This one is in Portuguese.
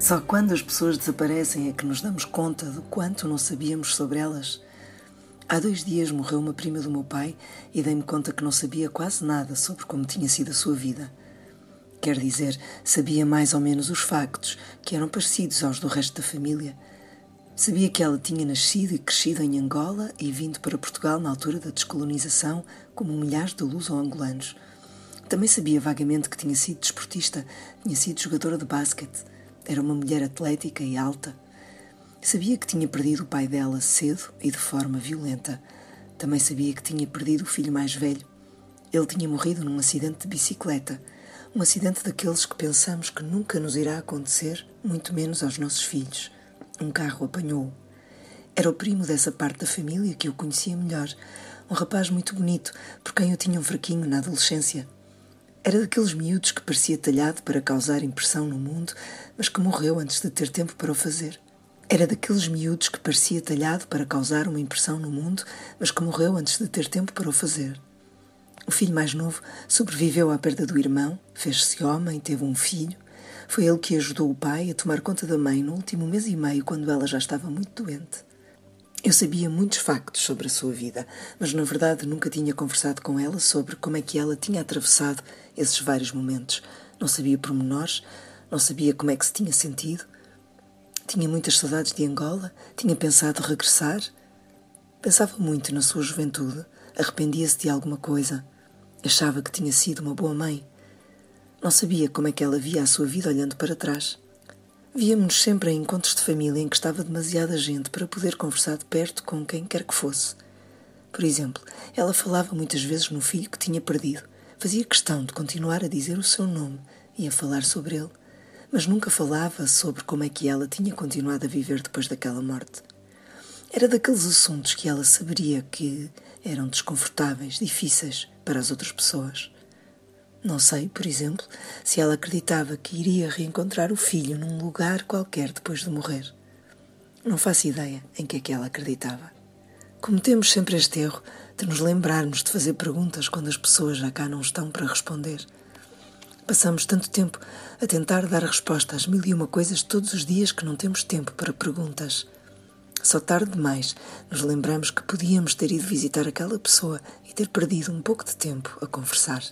Só quando as pessoas desaparecem é que nos damos conta do quanto não sabíamos sobre elas. Há dois dias morreu uma prima do meu pai e dei-me conta que não sabia quase nada sobre como tinha sido a sua vida. Quer dizer, sabia mais ou menos os factos, que eram parecidos aos do resto da família. Sabia que ela tinha nascido e crescido em Angola e vindo para Portugal na altura da descolonização, como milhares de luso-angolanos. Também sabia vagamente que tinha sido desportista, tinha sido jogadora de basquete era uma mulher atlética e alta. Sabia que tinha perdido o pai dela cedo e de forma violenta. Também sabia que tinha perdido o filho mais velho. Ele tinha morrido num acidente de bicicleta, um acidente daqueles que pensamos que nunca nos irá acontecer, muito menos aos nossos filhos. Um carro apanhou-o. Era o primo dessa parte da família que eu conhecia melhor, um rapaz muito bonito, por quem eu tinha um fraquinho na adolescência. Era daqueles miúdos que parecia talhado para causar impressão no mundo, mas que morreu antes de ter tempo para o fazer. Era daqueles miúdos que parecia talhado para causar uma impressão no mundo, mas que morreu antes de ter tempo para o fazer. O filho mais novo sobreviveu à perda do irmão, fez-se homem, teve um filho. Foi ele que ajudou o pai a tomar conta da mãe no último mês e meio, quando ela já estava muito doente. Eu sabia muitos factos sobre a sua vida, mas na verdade nunca tinha conversado com ela sobre como é que ela tinha atravessado esses vários momentos. Não sabia pormenores, não sabia como é que se tinha sentido. Tinha muitas saudades de Angola, tinha pensado regressar. Pensava muito na sua juventude, arrependia-se de alguma coisa, achava que tinha sido uma boa mãe. Não sabia como é que ela via a sua vida olhando para trás. Víamos-nos sempre em encontros de família em que estava demasiada gente para poder conversar de perto com quem quer que fosse. Por exemplo, ela falava muitas vezes no filho que tinha perdido. Fazia questão de continuar a dizer o seu nome e a falar sobre ele, mas nunca falava sobre como é que ela tinha continuado a viver depois daquela morte. Era daqueles assuntos que ela saberia que eram desconfortáveis, difíceis para as outras pessoas. Não sei, por exemplo, se ela acreditava que iria reencontrar o filho num lugar qualquer depois de morrer. Não faço ideia em que é que ela acreditava. Cometemos sempre este erro de nos lembrarmos de fazer perguntas quando as pessoas já cá não estão para responder. Passamos tanto tempo a tentar dar resposta às mil e uma coisas todos os dias que não temos tempo para perguntas. Só tarde demais nos lembramos que podíamos ter ido visitar aquela pessoa e ter perdido um pouco de tempo a conversar.